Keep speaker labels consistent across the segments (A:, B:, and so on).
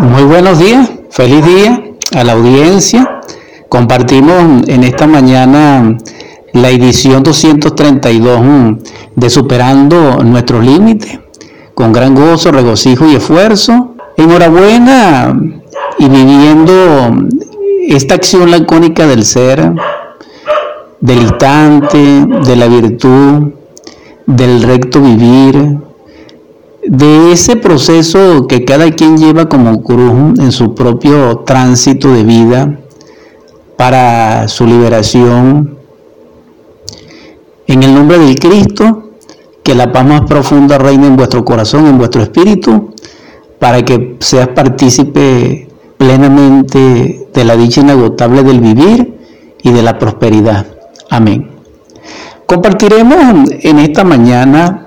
A: Muy buenos días, feliz día a la audiencia. Compartimos en esta mañana la edición 232 de Superando nuestros límites, con gran gozo, regocijo y esfuerzo. Enhorabuena y viviendo esta acción lacónica del ser, del instante, de la virtud, del recto vivir, de ese proceso que cada quien lleva como cruz en su propio tránsito de vida para su liberación. En el nombre del Cristo, que la paz más profunda reine en vuestro corazón, en vuestro espíritu, para que seas partícipe plenamente de la dicha inagotable del vivir y de la prosperidad. Amén. Compartiremos en esta mañana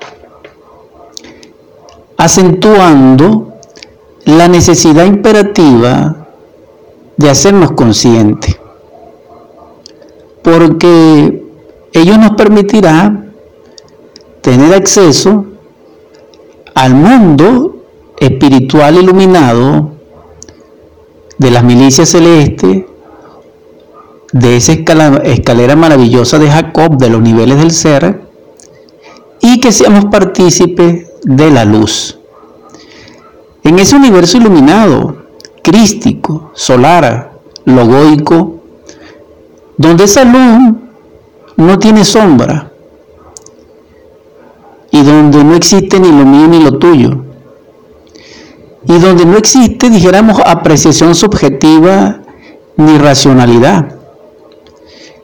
A: acentuando la necesidad imperativa de hacernos conscientes, porque ello nos permitirá tener acceso al mundo espiritual iluminado de las milicias celestes, de esa escalera maravillosa de Jacob, de los niveles del ser, y que seamos partícipes de la luz. En ese universo iluminado, crístico, solar, logoico, donde esa luz no tiene sombra y donde no existe ni lo mío ni lo tuyo, y donde no existe, dijéramos, apreciación subjetiva ni racionalidad,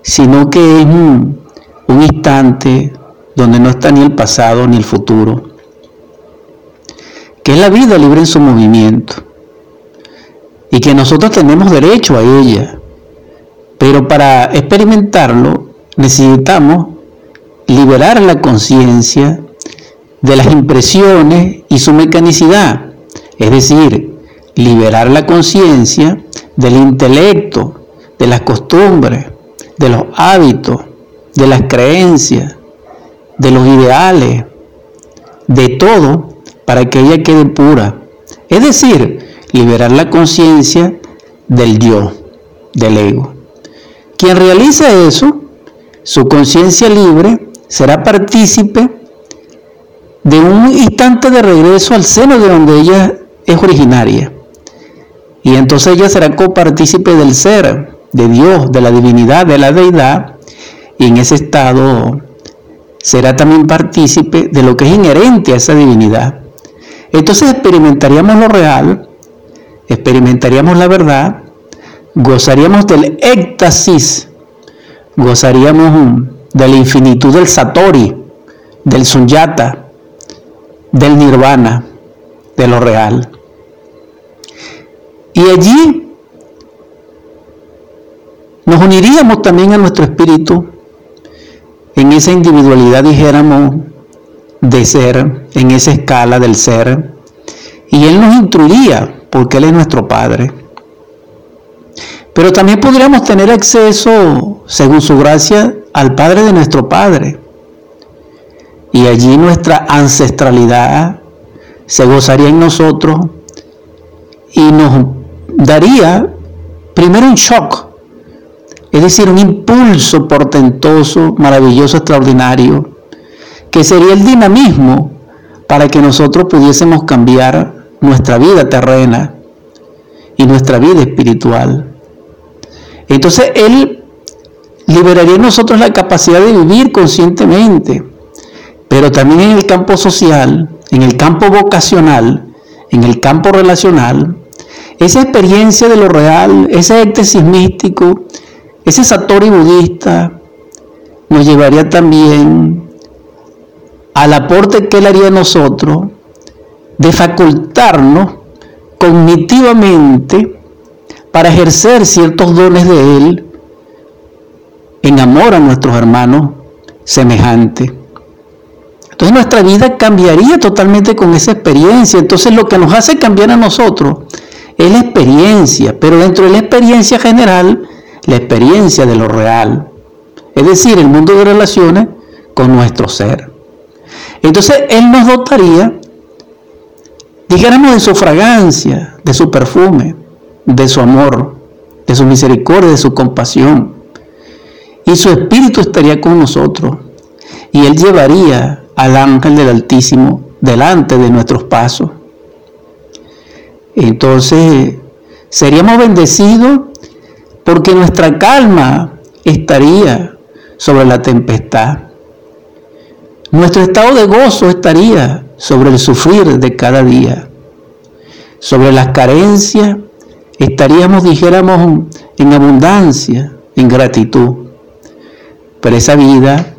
A: sino que es un, un instante donde no está ni el pasado ni el futuro, es la vida libre en su movimiento y que nosotros tenemos derecho a ella. Pero para experimentarlo necesitamos liberar la conciencia de las impresiones y su mecanicidad, es decir, liberar la conciencia del intelecto, de las costumbres, de los hábitos, de las creencias, de los ideales, de todo para que ella quede pura. Es decir, liberar la conciencia del yo, del ego. Quien realiza eso, su conciencia libre, será partícipe de un instante de regreso al seno de donde ella es originaria. Y entonces ella será copartícipe del ser, de Dios, de la divinidad, de la deidad, y en ese estado será también partícipe de lo que es inherente a esa divinidad. Entonces experimentaríamos lo real, experimentaríamos la verdad, gozaríamos del éxtasis, gozaríamos de la infinitud del satori, del sunyata, del nirvana, de lo real. Y allí nos uniríamos también a nuestro espíritu en esa individualidad, dijéramos, de ser, en esa escala del ser, y Él nos instruiría, porque Él es nuestro Padre. Pero también podríamos tener acceso, según su gracia, al Padre de nuestro Padre. Y allí nuestra ancestralidad se gozaría en nosotros y nos daría primero un shock, es decir, un impulso portentoso, maravilloso, extraordinario, que sería el dinamismo para que nosotros pudiésemos cambiar nuestra vida terrena y nuestra vida espiritual. Entonces Él liberaría en nosotros la capacidad de vivir conscientemente, pero también en el campo social, en el campo vocacional, en el campo relacional, esa experiencia de lo real, ese éxtasis místico, ese satori budista, nos llevaría también al aporte que Él haría a nosotros de facultarnos cognitivamente para ejercer ciertos dones de Él en amor a nuestros hermanos semejantes. Entonces nuestra vida cambiaría totalmente con esa experiencia. Entonces lo que nos hace cambiar a nosotros es la experiencia, pero dentro de la experiencia general, la experiencia de lo real. Es decir, el mundo de relaciones con nuestro ser. Entonces Él nos dotaría dijéramos de su fragancia, de su perfume, de su amor, de su misericordia, de su compasión. Y su espíritu estaría con nosotros. Y él llevaría al ángel del Altísimo delante de nuestros pasos. Entonces, seríamos bendecidos porque nuestra calma estaría sobre la tempestad. Nuestro estado de gozo estaría sobre el sufrir de cada día. Sobre las carencias estaríamos, dijéramos, en abundancia, en gratitud. Pero esa vida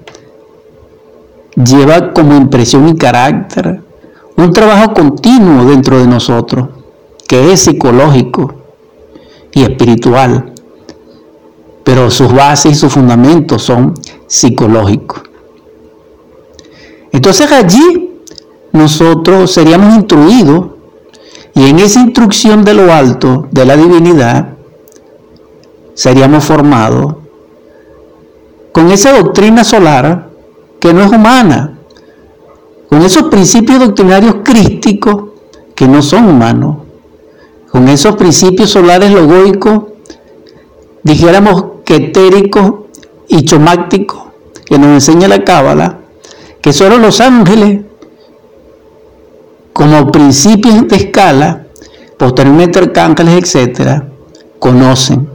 A: lleva como impresión y carácter un trabajo continuo dentro de nosotros, que es psicológico y espiritual, pero sus bases y sus fundamentos son psicológicos. Entonces allí nosotros seríamos instruidos y en esa instrucción de lo alto, de la divinidad, seríamos formados con esa doctrina solar que no es humana, con esos principios doctrinarios crísticos que no son humanos, con esos principios solares logoicos, dijéramos que etéricos y chomácticos que nos enseña la Cábala, que solo los ángeles, como principios de escala, posteriormente arcángeles, etcétera, conocen.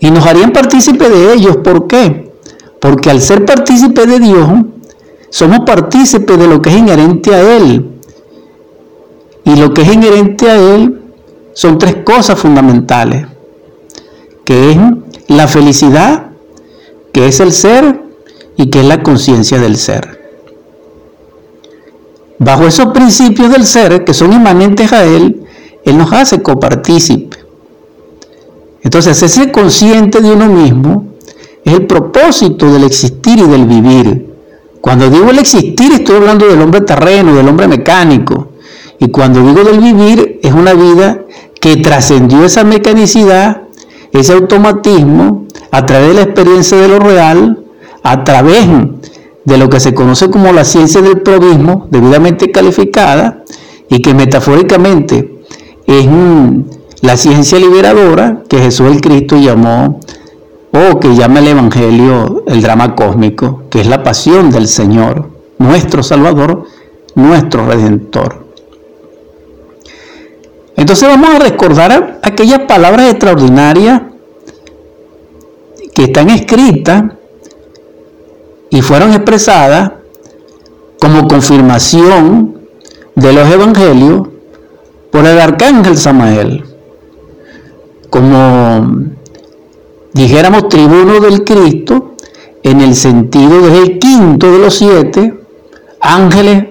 A: Y nos harían partícipe de ellos. ¿Por qué? Porque al ser partícipe de Dios, somos partícipes de lo que es inherente a Él. Y lo que es inherente a Él son tres cosas fundamentales, que es la felicidad, que es el ser y que es la conciencia del ser. Bajo esos principios del ser que son inmanentes a Él, Él nos hace copartícipe. Entonces, ese consciente de uno mismo es el propósito del existir y del vivir. Cuando digo el existir, estoy hablando del hombre terreno, del hombre mecánico. Y cuando digo del vivir, es una vida que trascendió esa mecanicidad, ese automatismo, a través de la experiencia de lo real, a través de lo que se conoce como la ciencia del probismo, debidamente calificada, y que metafóricamente es la ciencia liberadora que Jesús el Cristo llamó, o que llama el Evangelio el drama cósmico, que es la pasión del Señor, nuestro Salvador, nuestro Redentor. Entonces vamos a recordar aquellas palabras extraordinarias que están escritas y fueron expresadas como confirmación de los evangelios por el arcángel Samael, como dijéramos tribuno del Cristo, en el sentido del quinto de los siete ángeles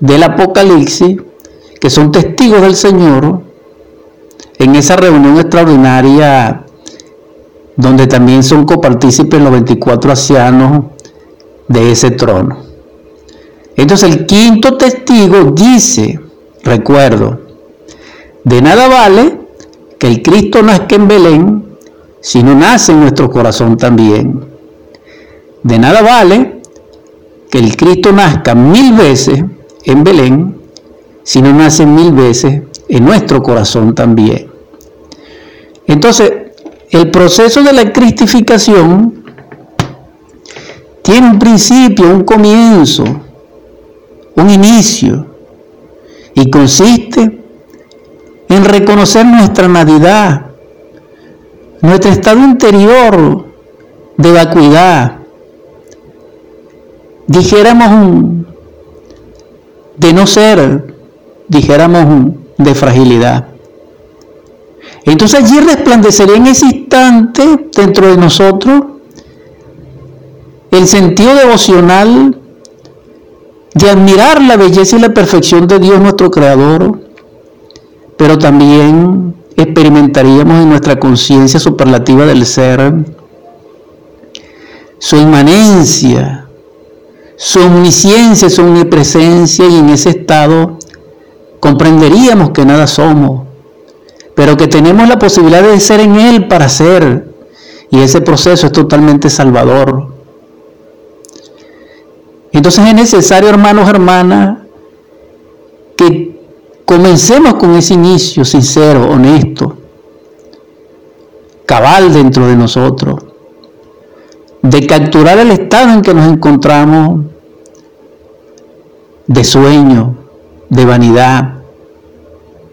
A: del Apocalipsis, que son testigos del Señor, en esa reunión extraordinaria donde también son copartícipes los 24 ancianos de ese trono. Entonces el quinto testigo dice, recuerdo, de nada vale que el Cristo nazca en Belén si no nace en nuestro corazón también. De nada vale que el Cristo nazca mil veces en Belén si no nace mil veces en nuestro corazón también. Entonces, el proceso de la cristificación tiene un principio, un comienzo, un inicio, y consiste en reconocer nuestra nadidad, nuestro estado interior de vacuidad, dijéramos de no ser, dijéramos de fragilidad. Entonces allí resplandecería en ese instante dentro de nosotros el sentido devocional de admirar la belleza y la perfección de Dios nuestro Creador, pero también experimentaríamos en nuestra conciencia superlativa del ser su inmanencia, su omnisciencia, su omnipresencia y en ese estado comprenderíamos que nada somos, pero que tenemos la posibilidad de ser en Él para ser y ese proceso es totalmente salvador. Entonces es necesario, hermanos, hermanas, que comencemos con ese inicio sincero, honesto, cabal dentro de nosotros, de capturar el estado en que nos encontramos de sueño, de vanidad,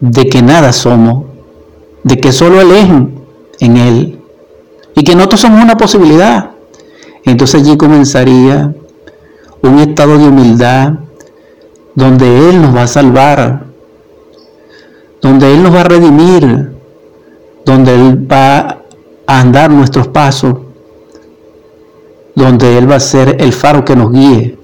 A: de que nada somos, de que solo Él en Él y que nosotros somos una posibilidad. Entonces allí comenzaría un estado de humildad donde Él nos va a salvar, donde Él nos va a redimir, donde Él va a andar nuestros pasos, donde Él va a ser el faro que nos guíe.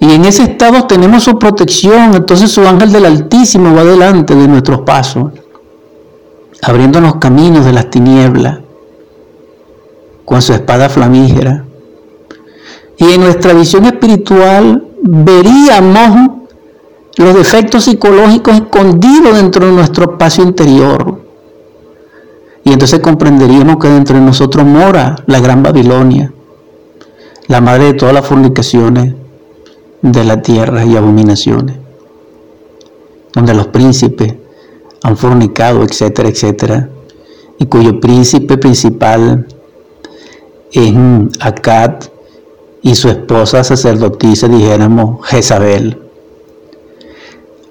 A: Y en ese estado tenemos su protección, entonces su ángel del Altísimo va delante de nuestros pasos, abriéndonos caminos de las tinieblas, con su espada flamígera. Y en nuestra visión espiritual veríamos los defectos psicológicos escondidos dentro de nuestro espacio interior. Y entonces comprenderíamos que dentro de nosotros mora la gran Babilonia, la madre de todas las fornicaciones de la tierra y abominaciones, donde los príncipes han fornicado, etcétera, etcétera, y cuyo príncipe principal es Akkad y su esposa sacerdotisa, dijéramos, Jezabel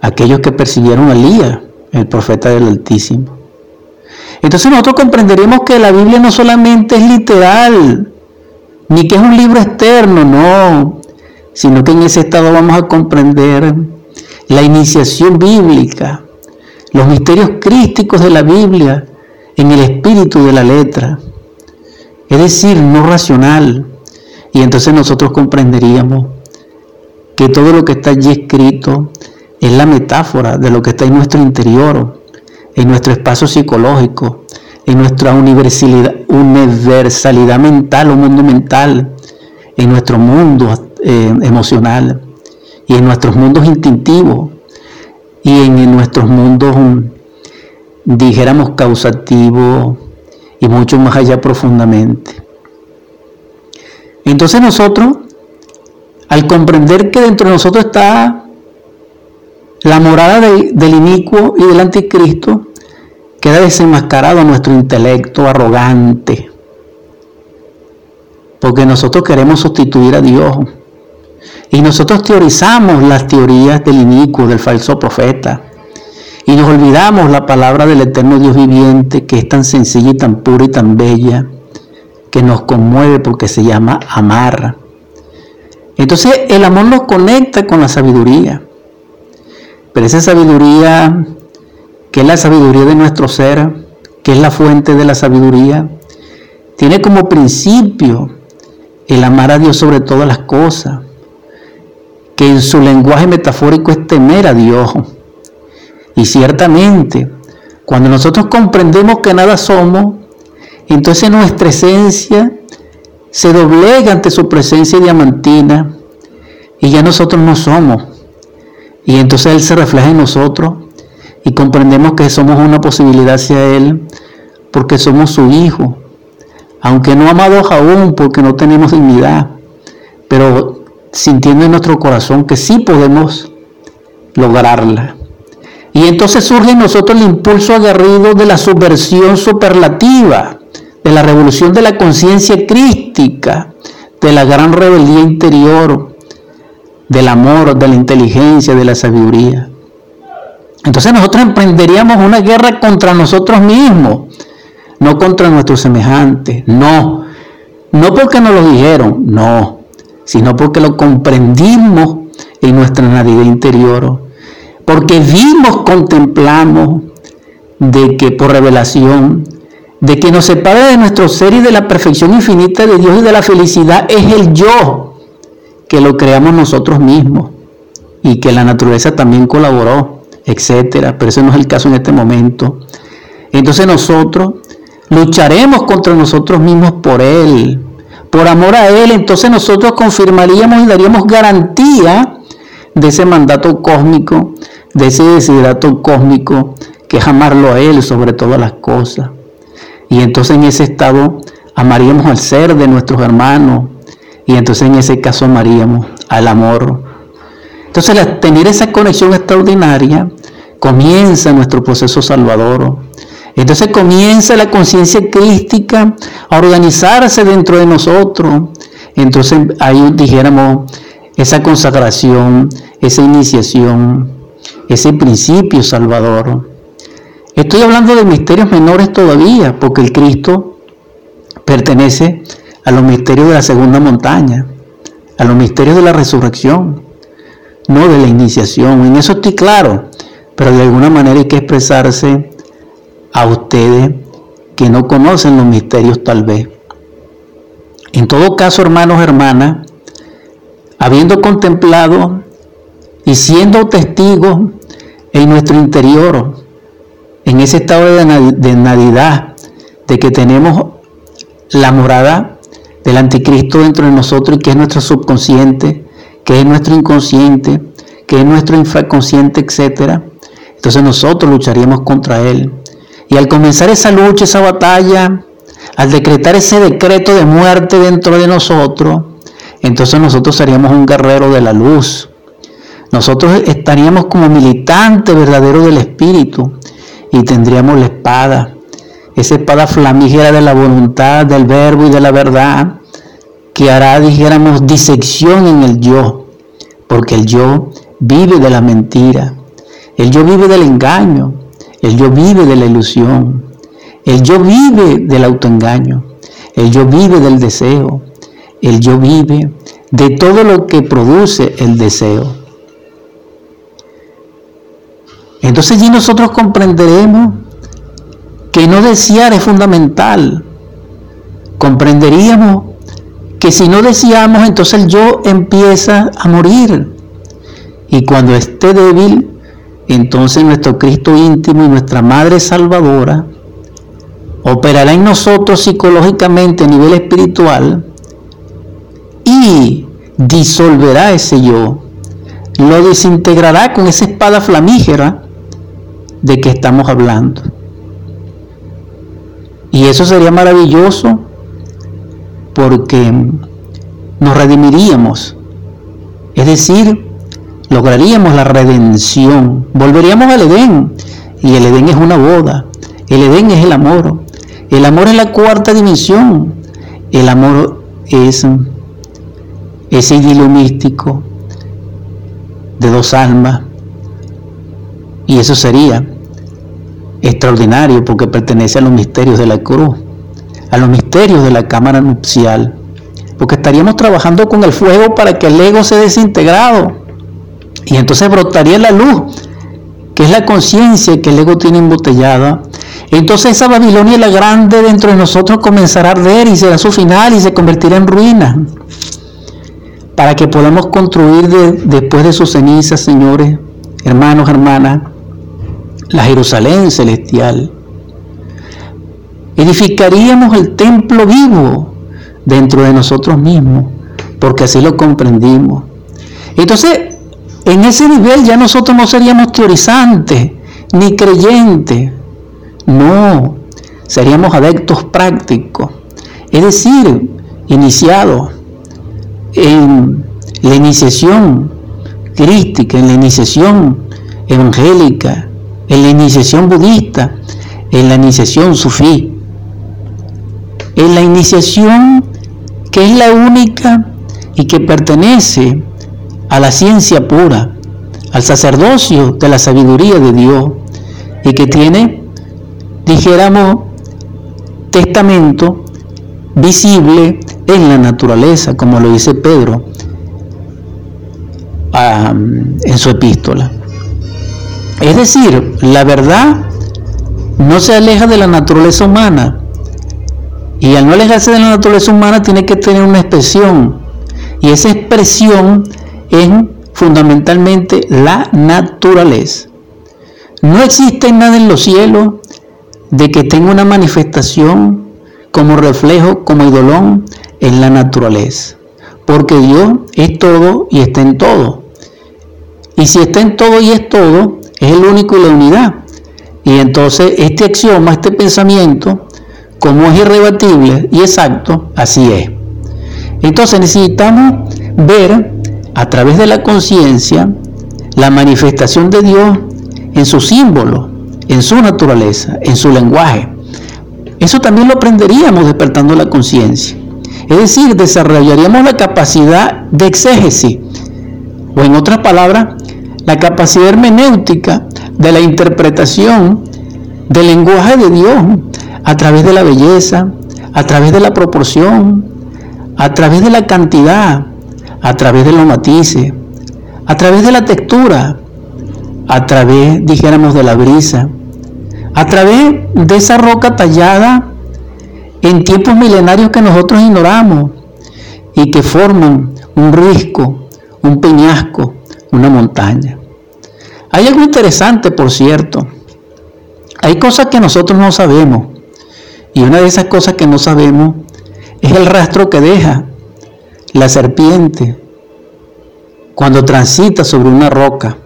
A: aquellos que persiguieron a Elías, el profeta del Altísimo. Entonces nosotros comprenderemos que la Biblia no solamente es literal, ni que es un libro externo, no, sino que en ese estado vamos a comprender la iniciación bíblica, los misterios crísticos de la Biblia en el espíritu de la letra, es decir, no racional. Y entonces nosotros comprenderíamos que todo lo que está allí escrito es la metáfora de lo que está en nuestro interior, en nuestro espacio psicológico, en nuestra universalidad, mental o mundo mental, en nuestro mundo eh, emocional y en nuestros mundos instintivos y en, nuestros mundos, mm, dijéramos, causativos y mucho más allá profundamente. Entonces nosotros, al comprender que dentro de nosotros está la morada del inicuo y del anticristo queda desenmascarado nuestro intelecto arrogante, porque nosotros queremos sustituir a Dios. Y nosotros teorizamos las teorías del inicuo, del falso profeta. Y nos olvidamos la palabra del eterno Dios viviente, que es tan sencilla y tan pura y tan bella, que nos conmueve porque se llama amar. Entonces el amor nos conecta con la sabiduría. Pero esa sabiduría, que es la sabiduría de nuestro ser, que es la fuente de la sabiduría, tiene como principio el amar a Dios sobre todas las cosas, que en su lenguaje metafórico es temer a Dios. Y ciertamente, cuando nosotros comprendemos que nada somos, entonces nuestra esencia se doblega ante su presencia diamantina y ya nosotros no somos y entonces Él se refleja en nosotros y comprendemos que somos una posibilidad hacia Él porque somos su Hijo. Aunque no amados aún porque no tenemos dignidad, pero sintiendo en nuestro corazón que sí podemos lograrla. Y entonces surge en nosotros el impulso aguerrido de la subversión superlativa, de la revolución de la conciencia crística, de la gran rebeldía interior, del amor, de la inteligencia, de la sabiduría. Entonces nosotros emprenderíamos una guerra contra nosotros mismos, no contra nuestros semejantes, no, no porque nos lo dijeron, no, sino porque lo comprendimos en nuestra nariz interior, porque vimos, contemplamos de que por revelación, de que nos separa de nuestro ser y de la perfección infinita de Dios y de la felicidad es el yo, que lo creamos nosotros mismos y que la naturaleza también colaboró, etcétera, pero ese no es el caso en este momento. Entonces nosotros lucharemos contra nosotros mismos por Él, por amor a Él, entonces nosotros confirmaríamos y daríamos garantía de ese mandato cósmico, de ese desiderato cósmico que es amarlo a Él sobre todas las cosas. Y entonces en ese estado amaríamos al ser de nuestros hermanos, y entonces en ese caso amaríamos al amor. Entonces tener esa conexión extraordinaria, comienza nuestro proceso salvador. Entonces comienza la conciencia crística a organizarse dentro de nosotros. Entonces ahí dijéramos esa consagración, esa iniciación, ese principio salvador. Estoy hablando de misterios menores todavía, porque el Cristo pertenece a los misterios de la segunda montaña, a los misterios de la resurrección, no de la iniciación. En eso estoy claro, pero de alguna manera hay que expresarse a ustedes que no conocen los misterios tal vez. En todo caso, hermanos, hermanas, habiendo contemplado y siendo testigos en nuestro interior, en ese estado de Navidad, de que tenemos la morada del anticristo dentro de nosotros y que es nuestro subconsciente, que es nuestro inconsciente, que es nuestro infraconsciente, etc. Entonces nosotros lucharíamos contra él. Y al comenzar esa lucha, esa batalla, al decretar ese decreto de muerte dentro de nosotros, entonces nosotros seríamos un guerrero de la luz. Nosotros estaríamos como militantes verdaderos del Espíritu y tendríamos la espada, esa espada flamígera de la voluntad, del verbo y de la verdad, que hará, dijéramos, disección en el yo, porque el yo vive de la mentira, el yo vive del engaño, el yo vive de la ilusión. El yo vive del autoengaño. El yo vive del deseo. El yo vive de todo lo que produce el deseo. Entonces allí nosotros comprenderemos que no desear es fundamental. Comprenderíamos que si no deseamos, entonces el yo empieza a morir. Y cuando esté débil, entonces nuestro Cristo íntimo y nuestra Madre Salvadora operará en nosotros psicológicamente a nivel espiritual y disolverá ese yo, lo desintegrará con esa espada flamígera de que estamos hablando. Y eso sería maravilloso porque nos redimiríamos. Es decir, lograríamos la redención, volveríamos al Edén. Y el Edén es una boda, el Edén es el amor, el amor es la cuarta dimensión, el amor es ese idilio místico de dos almas. Y eso sería extraordinario porque pertenece a los misterios de la cruz, a los misterios de la cámara nupcial, porque estaríamos trabajando con el fuego para que el ego sea desintegrado y entonces brotaría la luz, que es la conciencia que el ego tiene embotellada. Entonces esa Babilonia la grande dentro de nosotros comenzará a arder y será su final y se convertirá en ruina. Para que podamos construir después de sus cenizas, señores, hermanos, hermanas, la Jerusalén celestial. Edificaríamos el templo vivo dentro de nosotros mismos, porque así lo comprendimos. Entonces, en ese nivel ya nosotros no seríamos teorizantes ni creyentes. No, seríamos adeptos prácticos. Es decir, iniciados en la iniciación crística, en la iniciación evangélica, en la iniciación budista, en la iniciación sufí, en la iniciación que es la única y que pertenece a la ciencia pura, al sacerdocio de la sabiduría de Dios y que tiene, dijéramos, testamento visible en la naturaleza, como lo dice Pedro en su epístola. Es decir, la verdad no se aleja de la naturaleza humana y al no alejarse de la naturaleza humana tiene que tener una expresión y esa expresión en fundamentalmente la naturaleza. No existe nada en los cielos de que tenga una manifestación como reflejo, como idolón en la naturaleza. Porque Dios es todo y está en todo. Y si está en todo y es todo, es el único y la unidad. Y entonces este axioma, este pensamiento, como es irrebatible y exacto, así es. Entonces necesitamos ver a través de la conciencia la manifestación de Dios en su símbolo, en su naturaleza, en su lenguaje. Eso también lo aprenderíamos despertando la conciencia. Es decir, desarrollaríamos la capacidad de exégesis, o en otras palabras, la capacidad hermenéutica de la interpretación del lenguaje de Dios a través de la belleza, a través de la proporción, a través de la cantidad, a través de los matices, a través de la textura, a través, dijéramos, de la brisa, a través de esa roca tallada en tiempos milenarios que nosotros ignoramos y que forman un risco, un peñasco, una montaña. Hay algo interesante, por cierto. Hay cosas que nosotros no sabemos. Y una de esas cosas que no sabemos es el rastro que deja la serpiente cuando transita sobre una roca.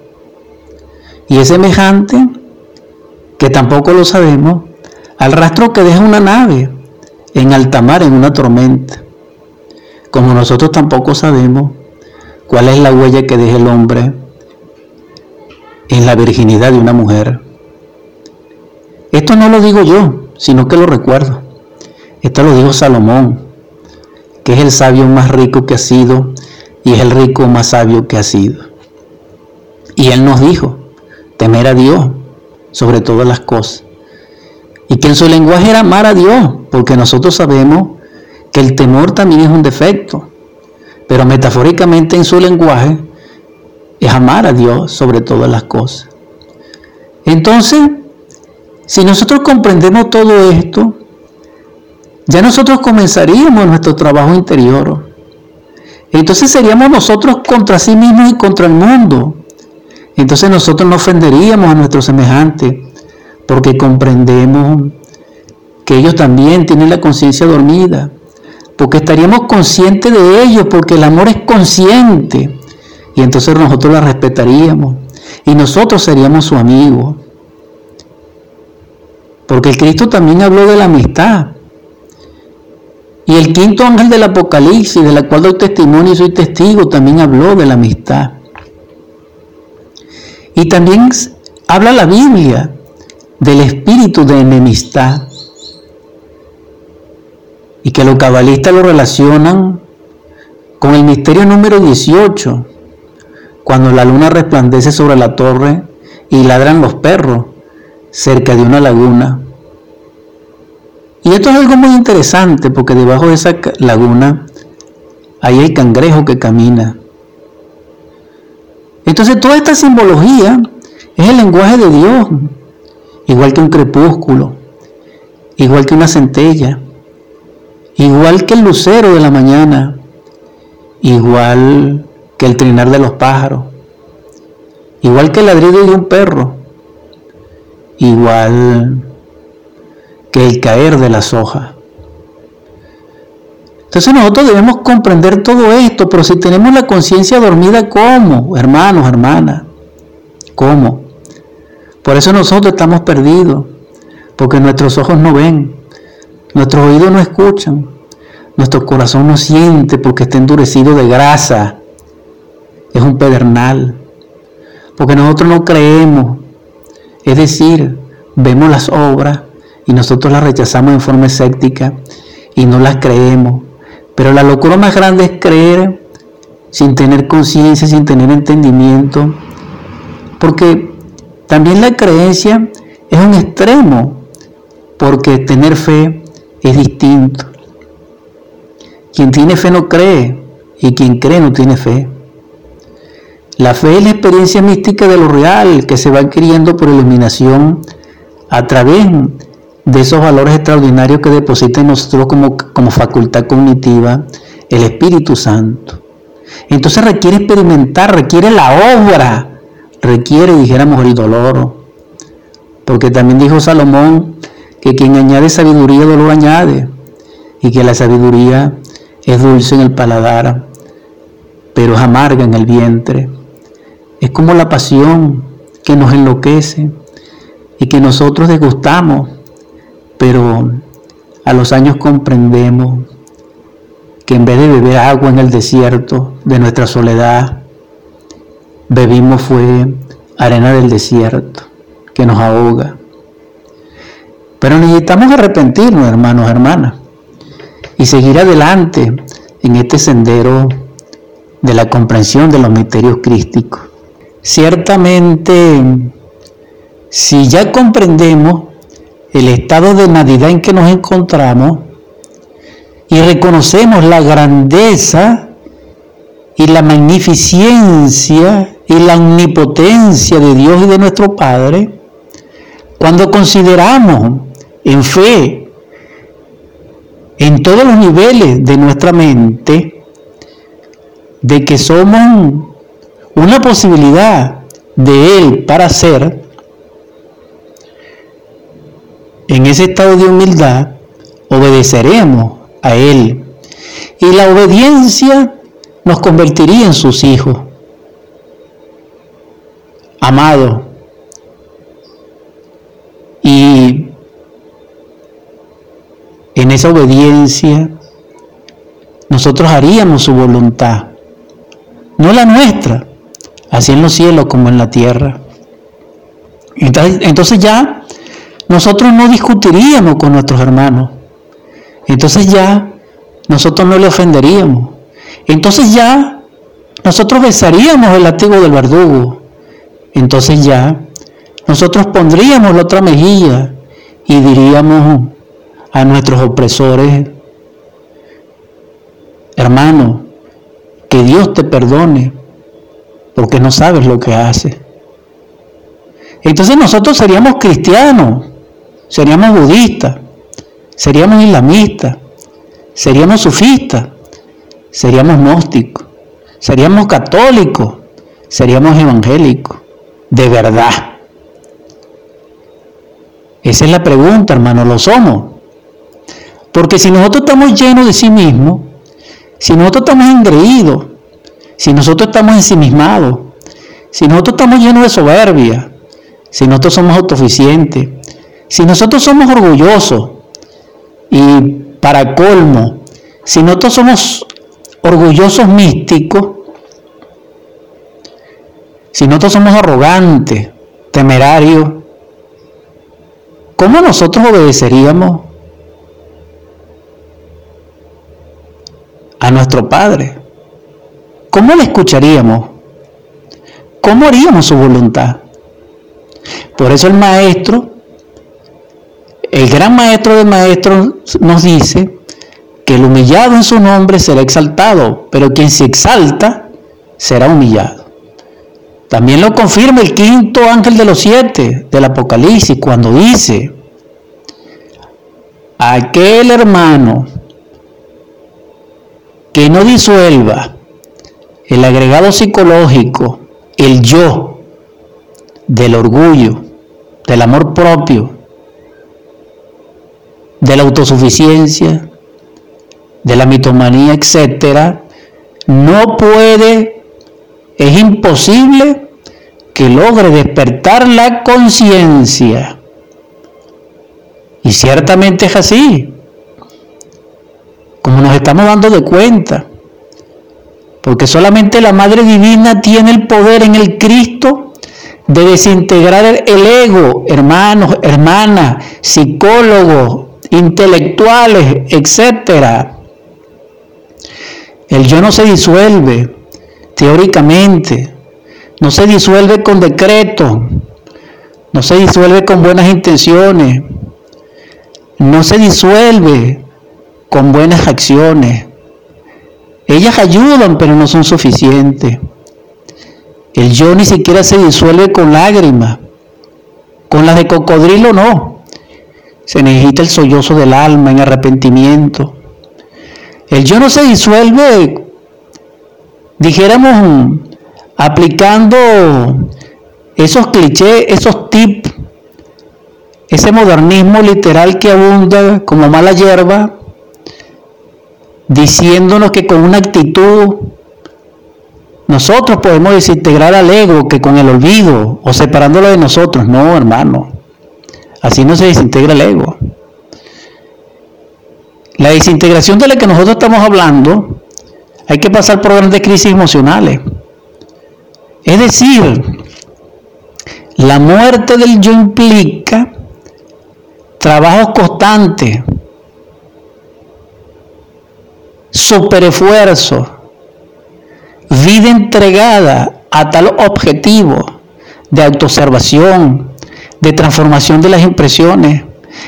A: Y es semejante, que tampoco lo sabemos, al rastro que deja una nave en alta mar en una tormenta. Como nosotros tampoco sabemos cuál es la huella que deja el hombre en la virginidad de una mujer. Esto no lo digo yo, sino que lo recuerdo. Esto lo dijo Salomón, que es el sabio más rico que ha sido y es el rico más sabio que ha sido. Y él nos dijo, temer a Dios sobre todas las cosas. Y que en su lenguaje era amar a Dios, porque nosotros sabemos que el temor también es un defecto. Pero metafóricamente en su lenguaje es amar a Dios sobre todas las cosas. Entonces, si nosotros comprendemos todo esto, ya nosotros comenzaríamos nuestro trabajo interior. Entonces seríamos nosotros contra sí mismos y contra el mundo. Entonces nosotros no ofenderíamos a nuestros semejantes porque comprendemos que ellos también tienen la conciencia dormida, porque estaríamos conscientes de ellos, porque el amor es consciente, y entonces nosotros la respetaríamos, y nosotros seríamos su amigo, porque el Cristo también habló de la amistad, y el quinto ángel del Apocalipsis, de la cual doy testimonio y soy testigo, también habló de la amistad. Y también habla la Biblia del espíritu de enemistad. Y que los cabalistas lo relacionan con el misterio número 18, cuando la luna resplandece sobre la torre y ladran los perros cerca de una laguna. Y esto es algo muy interesante porque debajo de esa laguna hay el cangrejo que camina. Entonces toda esta simbología es el lenguaje de Dios, igual que un crepúsculo, igual que una centella, igual que el lucero de la mañana, igual que el trinar de los pájaros, igual que el ladrido de un perro, igual que el caer de las hojas. Entonces nosotros debemos comprender todo esto, pero si tenemos la conciencia dormida, ¿cómo? Hermanos, hermanas, ¿cómo? Por eso nosotros estamos perdidos, porque nuestros ojos no ven, nuestros oídos no escuchan, nuestro corazón no siente porque está endurecido de grasa, es un pedernal, porque nosotros no creemos, es decir, vemos las obras, y nosotros las rechazamos en forma escéptica y no las creemos. Pero la locura más grande es creer sin tener conciencia, sin tener entendimiento, porque también la creencia es un extremo, porque tener fe es distinto. Quien tiene fe no cree y quien cree no tiene fe. La fe es la experiencia mística de lo real que se va adquiriendo por iluminación a través de esos valores extraordinarios que deposita en nosotros como, como facultad cognitiva el Espíritu Santo. Entonces requiere experimentar, requiere la obra, requiere, dijéramos, el dolor. Porque también dijo Salomón que quien añade sabiduría, dolor añade. Y que la sabiduría es dulce en el paladar, pero es amarga en el vientre. Es como la pasión que nos enloquece y que nosotros degustamos pero a los años comprendemos que en vez de beber agua en el desierto de nuestra soledad, bebimos fue arena del desierto que nos ahoga. Pero necesitamos arrepentirnos, hermanos, hermanas, y seguir adelante en este sendero de la comprensión de los misterios crísticos. Ciertamente, si ya comprendemos el estado de Navidad en que nos encontramos y reconocemos la grandeza y la magnificencia y la omnipotencia de Dios y de nuestro Padre, cuando consideramos en fe, en todos los niveles de nuestra mente, de que somos una posibilidad de Él para ser, en ese estado de humildad, obedeceremos a Él. Y la obediencia nos convertiría en sus hijos. Amado. Y esa obediencia nosotros haríamos su voluntad, no la nuestra, así en los cielos como en la tierra. Entonces, entonces ya nosotros no discutiríamos con nuestros hermanos. Entonces ya nosotros no le ofenderíamos. Entonces ya nosotros besaríamos el látigo del verdugo. Entonces ya nosotros pondríamos la otra mejilla y diríamos a nuestros opresores, hermano, que Dios te perdone, porque no sabes lo que hace. Entonces nosotros seríamos cristianos, seríamos budistas, seríamos islamistas, seríamos sufistas, seríamos gnósticos, seríamos católicos, seríamos evangélicos, de verdad. Esa es la pregunta, hermano, ¿lo somos? Porque si nosotros estamos llenos de sí mismos, si nosotros estamos engreídos, si nosotros estamos ensimismados, si nosotros estamos llenos de soberbia, si nosotros somos autosuficientes, si nosotros somos orgullosos y para colmo, si nosotros somos orgullosos místicos, si nosotros somos arrogantes, temerarios, ¿cómo nosotros obedeceríamos a nuestro Padre? ¿Cómo le escucharíamos? ¿Cómo haríamos su voluntad? Por eso el maestro, el gran maestro de maestros nos dice que el humillado en su nombre será exaltado, pero quien se exalta será humillado. También lo confirma el quinto ángel de los siete del Apocalipsis cuando dice, aquel hermano que no disuelva el agregado psicológico, el yo, del orgullo, del amor propio, de la autosuficiencia, de la mitomanía, etcétera, no puede, es imposible que logre despertar la conciencia. Y ciertamente es así como nos estamos dando de cuenta. Porque solamente la Madre Divina tiene el poder en el Cristo de desintegrar el ego, hermanos, hermanas, psicólogos, intelectuales, etc. El yo no se disuelve teóricamente, no se disuelve con decreto, no se disuelve con buenas intenciones, no se disuelve con buenas acciones. Ellas ayudan, pero no son suficientes. El yo ni siquiera se disuelve con lágrimas. Con las de cocodrilo no. Se necesita el sollozo del alma en arrepentimiento. El yo no se disuelve, dijéramos, aplicando esos clichés, esos tips, ese modernismo literal que abunda como mala hierba diciéndonos que con una actitud nosotros podemos desintegrar al ego que con el olvido o separándolo de nosotros. No, hermano. Así no se desintegra el ego. La desintegración de la que nosotros estamos hablando, hay que pasar por grandes crisis emocionales. Es decir, la muerte del yo implica trabajo constante, superesfuerzo, vida entregada a tal objetivo de autoobservación, de transformación de las impresiones,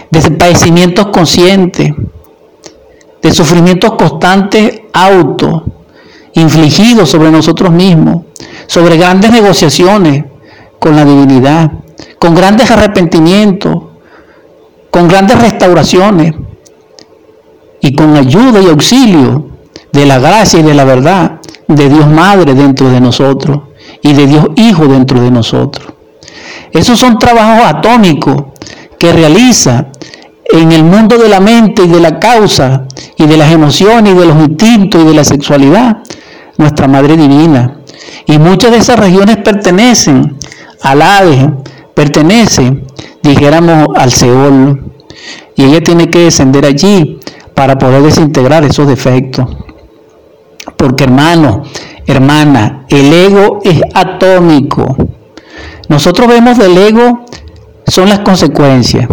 A: de padecimientos conscientes, de sufrimientos constantes auto infligidos sobre nosotros mismos, sobre grandes negociaciones con la divinidad, con grandes arrepentimientos, con grandes restauraciones y con ayuda y auxilio de la gracia y de la verdad de Dios Madre dentro de nosotros y de Dios Hijo dentro de nosotros. Esos son trabajos atómicos que realiza en el mundo de la mente y de la causa y de las emociones y de los instintos y de la sexualidad nuestra Madre Divina. Y muchas de esas regiones pertenecen al Hades, pertenecen, dijéramos, al Seol. Y ella tiene que descender allí para poder desintegrar esos defectos. Porque hermano, hermana, el ego es atómico. Nosotros vemos del ego son las consecuencias.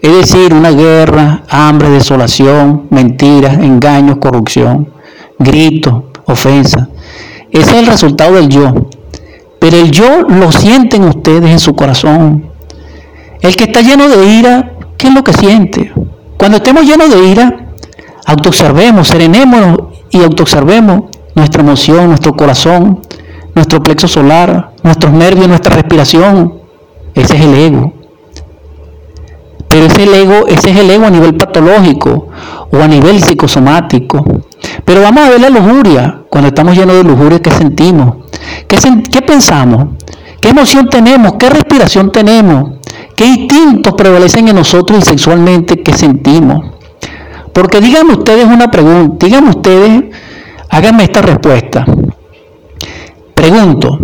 A: Es decir, una guerra, hambre, desolación, mentiras, engaños, corrupción, gritos, ofensa. Ese es el resultado del yo. Pero el yo lo sienten ustedes en su corazón. El que está lleno de ira, ¿qué es lo que siente? Cuando estemos llenos de ira, autoobservemos, serenémonos y autoobservemos nuestra emoción, nuestro corazón, nuestro plexo solar, nuestros nervios, nuestra respiración. Ese es el ego. Pero ese, ego, ese es el ego a nivel patológico o a nivel psicosomático. Pero vamos a ver la lujuria. Cuando estamos llenos de lujuria, ¿qué sentimos? ¿Qué, ¿Qué pensamos? ¿Qué emoción tenemos? ¿Qué respiración tenemos? ¿Qué instintos prevalecen en nosotros y sexualmente qué sentimos? Porque díganme ustedes una pregunta, díganme ustedes, háganme esta respuesta. Pregunto,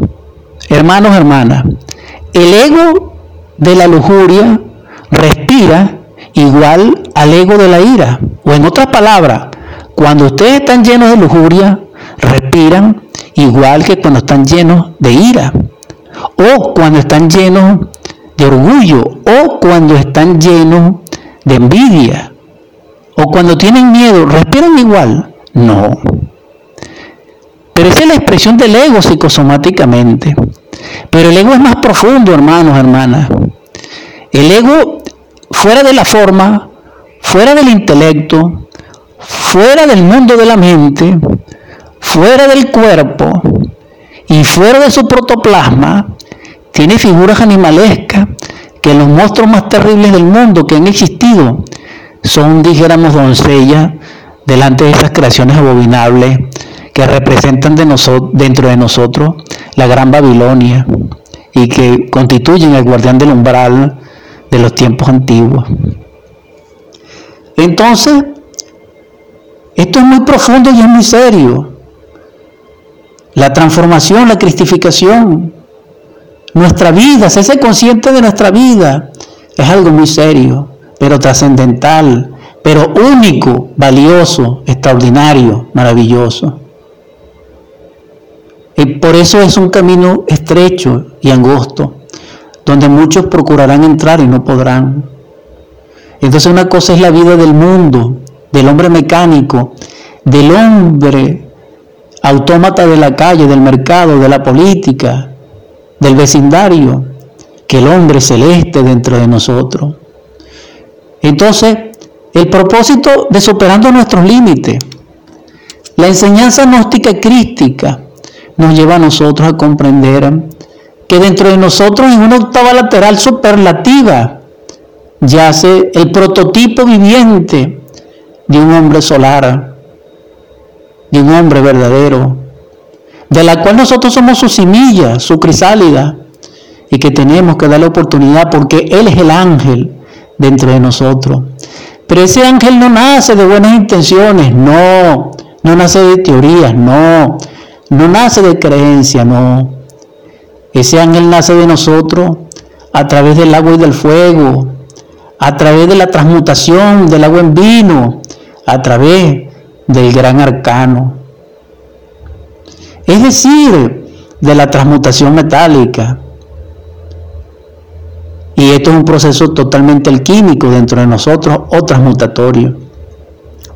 A: hermanos, hermanas, ¿el ego de la lujuria respira igual al ego de la ira? O en otras palabras, cuando ustedes están llenos de lujuria, respiran igual que cuando están llenos de ira. O cuando están llenos de orgullo. O cuando están llenos de envidia. O cuando tienen miedo, respiran igual. No. Pero es la expresión del ego psicosomáticamente. Pero el ego es más profundo, hermanos, hermanas. El ego, fuera de la forma, fuera del intelecto, fuera del mundo de la mente, fuera del cuerpo y fuera de su protoplasma, tiene figuras animalescas que los monstruos más terribles del mundo que han existido son, dijéramos, doncellas delante de esas creaciones abominables que representan de dentro de nosotros la gran Babilonia y que constituyen el guardián del umbral de los tiempos antiguos. Entonces, esto es muy profundo y es muy serio. La transformación, la cristificación, nuestra vida, hacerse consciente de nuestra vida, es algo muy serio, pero trascendental, pero único, valioso, extraordinario, maravilloso. Y por eso es un camino estrecho y angosto, donde muchos procurarán entrar y no podrán. Entonces una cosa es la vida del mundo, del hombre mecánico, del hombre autómata de la calle, del mercado, de la política, del vecindario, que el hombre celeste dentro de nosotros. Entonces, el propósito de superando nuestros límites, la enseñanza gnóstica crística nos lleva a nosotros a comprender que dentro de nosotros en una octava lateral superlativa. Yace el prototipo viviente de un hombre solar, de un hombre verdadero, de la cual nosotros somos su semilla, su crisálida, y que tenemos que darle oportunidad porque Él es el ángel dentro de nosotros. Pero ese ángel no nace de buenas intenciones, no, no nace de teorías, no, no nace de creencia, no. Ese ángel nace de nosotros a través del agua y del fuego, a través de la transmutación del agua en vino, a través del gran arcano. Es decir, de la transmutación metálica. Y esto es un proceso totalmente alquímico dentro de nosotros o transmutatorio.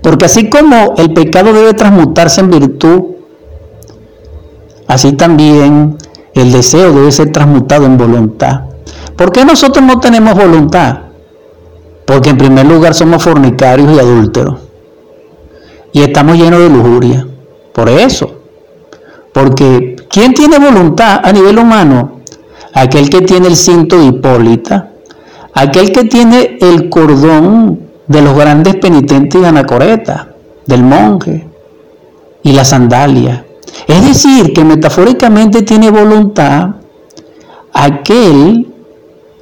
A: Porque así como el pecado debe transmutarse en virtud, así también el deseo debe ser transmutado en voluntad. ¿Por qué nosotros no tenemos voluntad? Porque en primer lugar somos fornicarios y adúlteros. Y estamos llenos de lujuria. Por eso. Porque ¿quién tiene voluntad a nivel humano? Aquel que tiene el cinto de Hipólita, aquel que tiene el cordón de los grandes penitentes de Anacoreta, del monje, y la sandalia. Es decir, que metafóricamente tiene voluntad aquel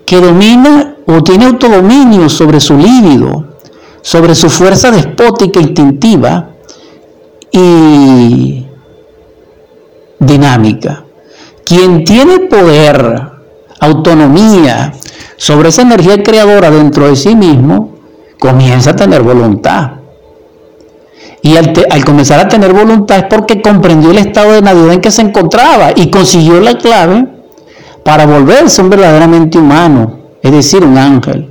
A: que domina o tiene autodominio sobre su líbido, sobre su fuerza despótica instintiva y dinámica. Quien tiene poder, autonomía sobre esa energía creadora dentro de sí mismo, comienza a tener voluntad. Y al, comenzar a tener voluntad es porque comprendió el estado de Navidad en que se encontraba y consiguió la clave para volverse un verdaderamente humano, es decir, un ángel.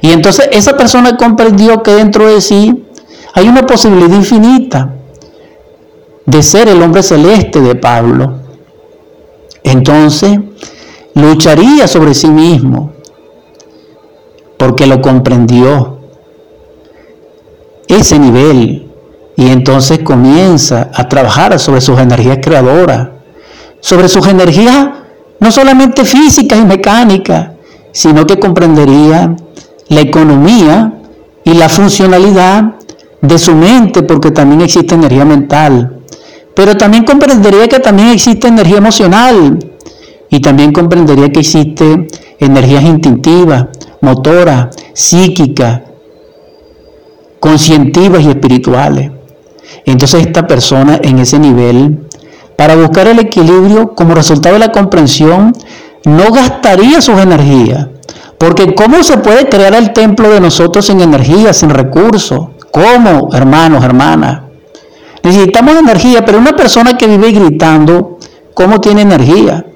A: Y entonces esa persona comprendió que dentro de sí hay una posibilidad infinita de ser el hombre celeste de Pablo. Entonces lucharía sobre sí mismo porque lo comprendió ese nivel y entonces comienza a trabajar sobre sus energías creadoras, sobre sus energías no solamente físicas y mecánicas, sino que comprendería la economía y la funcionalidad de su mente, porque también existe energía mental. Pero también comprendería que también existe energía emocional y también comprendería que existe energías instintivas, motoras, psíquicas, conscientivas y espirituales. Entonces esta persona en ese nivel, para buscar el equilibrio como resultado de la comprensión, no gastaría sus energías. Porque ¿cómo se puede crear el templo de nosotros sin energía, sin recursos? ¿Cómo, hermanos, hermanas? Necesitamos energía, pero una persona que vive gritando, ¿cómo tiene energía?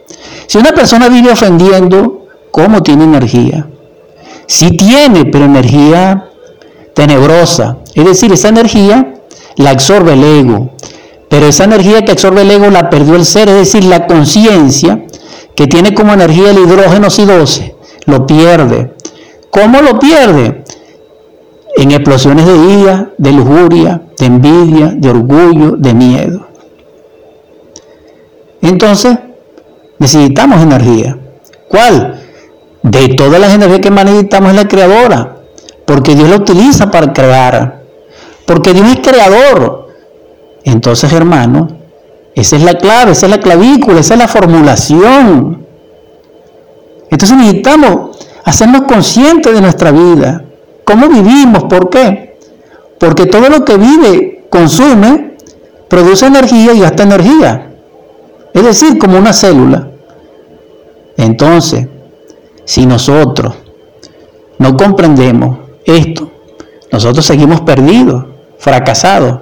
A: Si una persona vive ofendiendo, ¿cómo tiene energía? Si tiene, pero energía tenebrosa. Es decir, esa energía la absorbe el ego. Pero esa energía que absorbe el ego la perdió el ser, es decir, la conciencia que tiene como energía el hidrógeno C12, lo pierde. ¿Cómo lo pierde? En explosiones de ira, de lujuria, de envidia, de orgullo, de miedo. Entonces, necesitamos energía. ¿Cuál? De todas las energías que más necesitamos es la creadora. Porque Dios la utiliza para crear. Porque Dios es creador. Entonces, hermano, esa es la clave, esa es la clavícula, esa es la formulación. Entonces necesitamos hacernos conscientes de nuestra vida. ¿Cómo vivimos? ¿Por qué? Porque todo lo que vive, consume, produce energía y gasta energía. Es decir, como una célula. Entonces, si nosotros no comprendemos esto, nosotros seguimos perdidos, fracasados.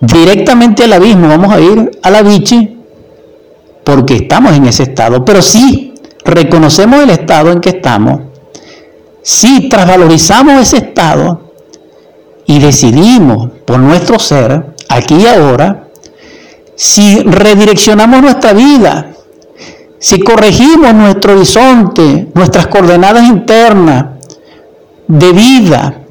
A: Directamente al abismo vamos a ir a la bichi porque estamos en ese estado. Pero si reconocemos el estado en que estamos, si trasvalorizamos ese estado y decidimos por nuestro ser, aquí y ahora, si redireccionamos nuestra vida, si corregimos nuestro horizonte, nuestras coordenadas internas, de vida,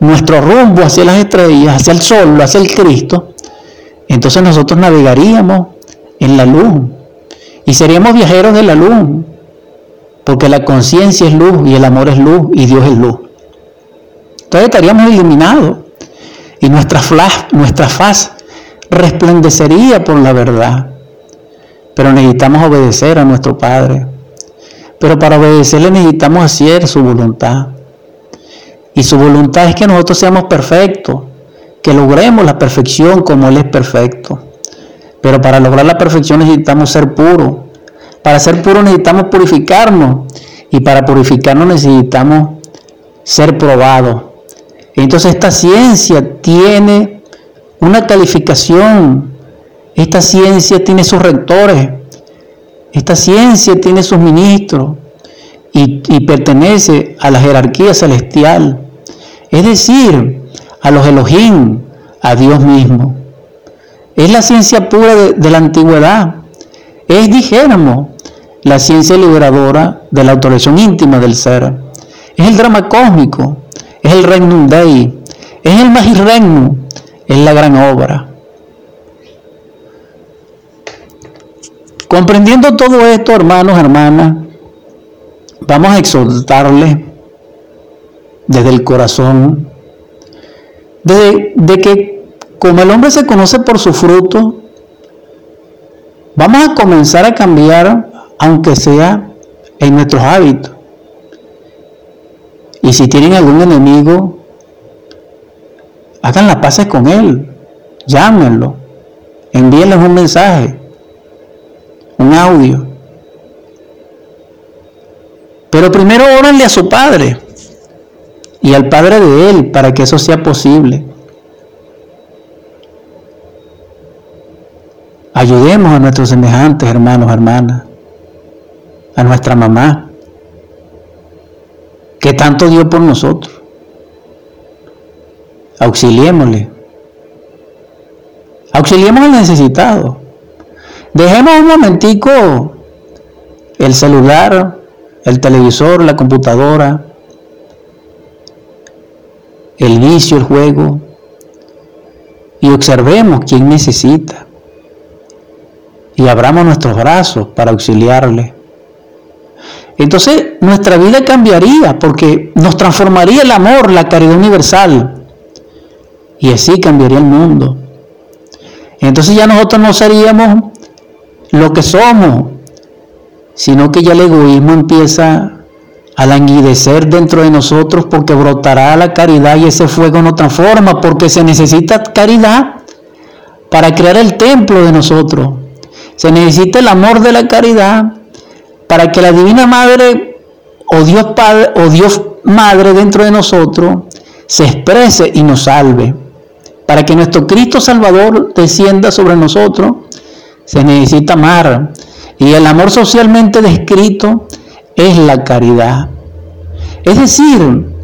A: nuestro rumbo hacia las estrellas, hacia el sol, hacia el Cristo, entonces nosotros navegaríamos en la luz y seríamos viajeros de la luz, porque la conciencia es luz y el amor es luz y Dios es luz. Entonces estaríamos iluminados y nuestra, nuestra faz resplandecería por la verdad. Pero necesitamos obedecer a nuestro Padre. Pero para obedecerle necesitamos hacer su voluntad. Y su voluntad es que nosotros seamos perfectos, que logremos la perfección como Él es perfecto. Pero para lograr la perfección necesitamos ser puros. Para ser puros necesitamos purificarnos. Y para purificarnos necesitamos ser probados. Entonces esta ciencia tiene una calificación Esta ciencia tiene sus rectores, esta ciencia tiene sus ministros y, pertenece a la jerarquía celestial, es decir, a los Elohim, a Dios mismo. Es la ciencia pura de, la antigüedad. Es, dijéramos, la ciencia liberadora de la autorización íntima del ser. Es el drama cósmico, es el Regnum Dei, es el Magis Regnum, es la gran obra. Comprendiendo todo esto, hermanos, hermanas, vamos a exhortarle desde el corazón, de, de que como el hombre se conoce por su fruto, vamos a comenzar a cambiar, aunque sea en nuestros hábitos. Y si tienen algún enemigo, hagan las paces con él, llámenlo, envíenles un mensaje un audio. Pero primero órenle a su padre y al padre de él para que eso sea posible. Ayudemos a nuestros semejantes, hermanos, hermanas, a nuestra mamá, que tanto dio por nosotros. Auxiliémosle. Auxiliemos al necesitado. Dejemos un momentico el celular, el televisor, la computadora, el vicio, el juego, y observemos quién necesita. Y abramos nuestros brazos para auxiliarle. Entonces nuestra vida cambiaría porque nos transformaría el amor, la caridad universal. Y así cambiaría el mundo. Entonces ya nosotros no seríamos lo que somos, sino que ya el egoísmo empieza a languidecer dentro de nosotros porque brotará la caridad y ese fuego nos transforma porque se necesita caridad para crear el templo de nosotros. Se necesita el amor de la caridad para que la Divina Madre o Dios Padre o Dios Madre dentro de nosotros se exprese y nos salve. Para que nuestro Cristo Salvador descienda sobre nosotros se necesita amar. Y el amor socialmente descrito es la caridad. Es decir,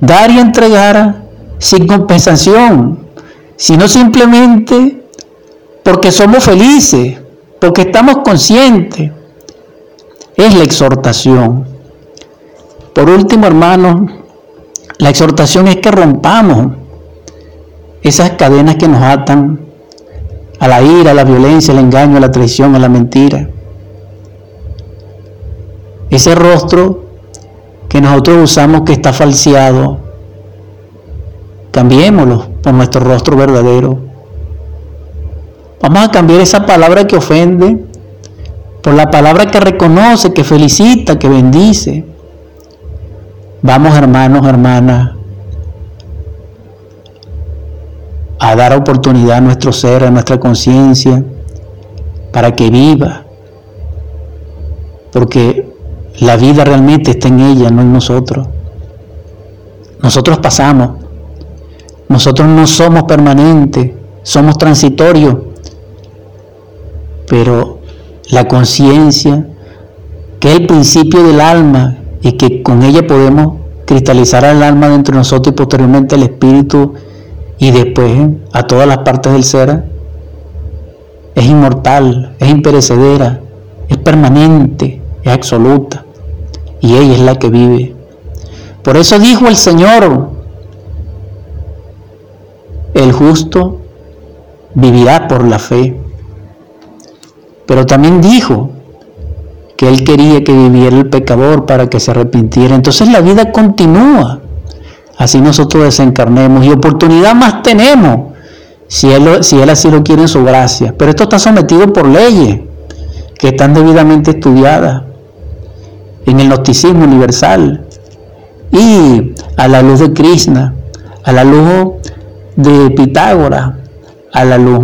A: dar y entregar sin compensación, sino simplemente porque somos felices, porque estamos conscientes. Es la exhortación. Por último, hermanos, la exhortación es que rompamos esas cadenas que nos atan a la ira, a la violencia, al engaño, a la traición, a la mentira. Ese rostro que nosotros usamos que está falseado, cambiémoslo por nuestro rostro verdadero. Vamos a cambiar esa palabra que ofende por la palabra que reconoce, que felicita, que bendice. Vamos hermanos, hermanas, a dar oportunidad a nuestro ser, a nuestra conciencia, para que viva. Porque la vida realmente está en ella, no en nosotros. Nosotros pasamos. Nosotros no somos permanentes, somos transitorios. Pero la conciencia, que es el principio del alma y que con ella podemos cristalizar al alma dentro de nosotros y posteriormente el espíritu y después a todas las partes del ser, es inmortal, es imperecedera, es permanente, es absoluta. Y ella es la que vive. Por eso dijo el Señor, el justo vivirá por la fe. Pero también dijo que él quería que viviera el pecador para que se arrepintiera. Entonces la vida continúa así nosotros desencarnemos y oportunidad más tenemos si él, si él así lo quiere en su gracia. Pero esto está sometido por leyes que están debidamente estudiadas en el gnosticismo universal y a la luz de Krishna, a la luz de Pitágoras, a la luz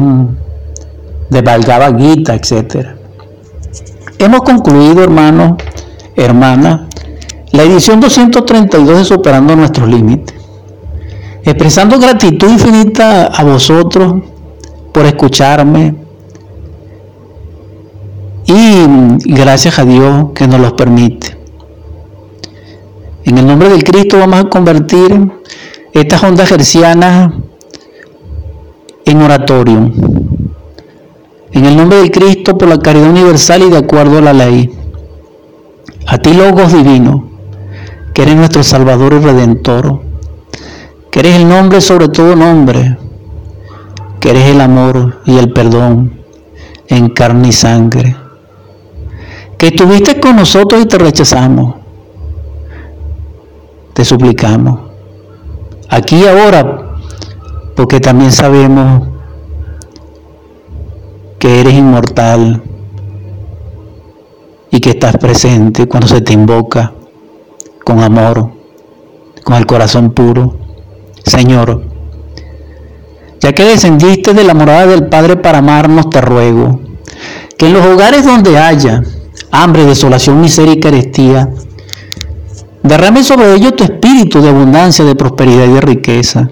A: de Bhagavad Gita, etc. Hemos concluido, hermanos, hermanas, la edición 232 de Superando Nuestros Límites. Expresando gratitud infinita a vosotros por escucharme, y gracias a Dios que nos los permite. En el nombre del Cristo vamos a convertir estas ondas gercianas en oratorio. En el nombre del Cristo, por la caridad universal y de acuerdo a la ley. A ti, Logos Divino, que eres nuestro Salvador y Redentor, que eres el nombre sobre todo nombre, que eres el amor y el perdón en carne y sangre, que estuviste con nosotros y te rechazamos, te suplicamos, aquí y ahora, porque también sabemos que eres inmortal y que estás presente cuando se te invoca con amor, con el corazón puro. Señor, ya que descendiste de la morada del Padre para amarnos, te ruego que en los hogares donde haya hambre, desolación, miseria y carestía, derrame sobre ellos tu espíritu de abundancia, de prosperidad y de riqueza.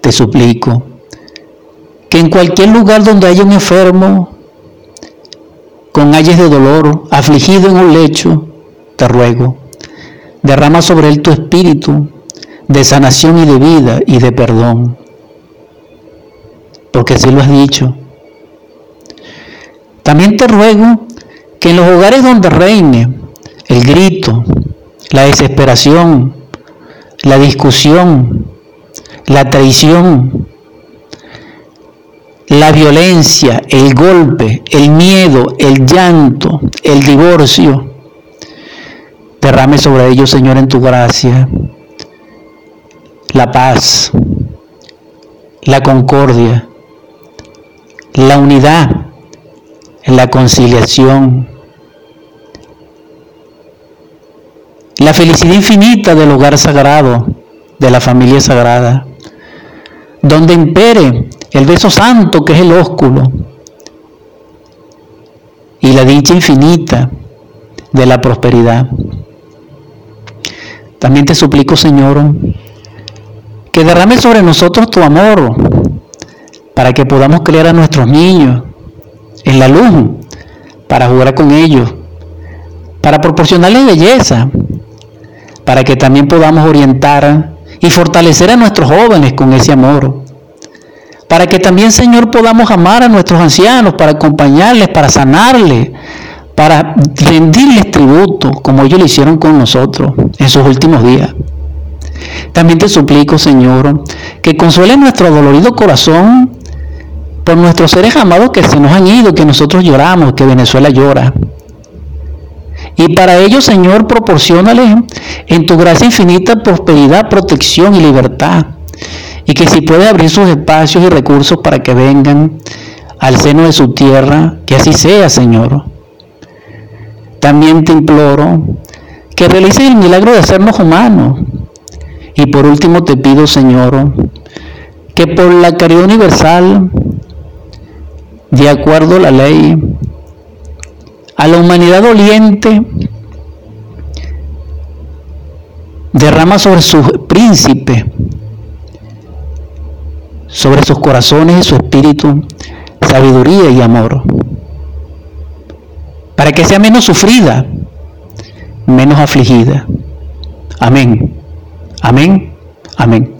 A: Te suplico que en cualquier lugar donde haya un enfermo, con ayes de dolor, afligido en un lecho, te ruego, derrama sobre él tu espíritu de sanación y de vida y de perdón. Porque así lo has dicho. También te ruego que en los hogares donde reine el grito, la desesperación, la discusión, la traición, la violencia, el golpe, el miedo, el llanto, el divorcio, derrame sobre ellos, Señor, en tu gracia la paz, la concordia, la unidad, la conciliación, la felicidad infinita del hogar sagrado, de la familia sagrada, donde impere el beso santo que es el ósculo y la dicha infinita de la prosperidad. También te suplico, Señor, que derrame sobre nosotros tu amor, para que podamos crear a nuestros niños en la luz, para jugar con ellos, para proporcionarles belleza, para que también podamos orientar y fortalecer a nuestros jóvenes con ese amor, para que también, Señor, podamos amar a nuestros ancianos, para acompañarles, para sanarles, para rendirles tributo, como ellos lo hicieron con nosotros en sus últimos días. También te suplico, Señor, que consuele nuestro dolorido corazón por nuestros seres amados que se nos han ido, que nosotros lloramos, que Venezuela llora. Y para ello, Señor, proporcionale en tu gracia infinita prosperidad, protección y libertad. Y que si puede abrir sus espacios y recursos para que vengan al seno de su tierra, que así sea, Señor. También te imploro que realices el milagro de hacernos humanos y por último te pido, Señor, que por la caridad universal, de acuerdo a la ley, a la humanidad doliente, derrama sobre sus príncipes, sobre sus corazones y su espíritu, sabiduría y amor, para que sea menos sufrida, menos afligida. Amén. Amén. Amén.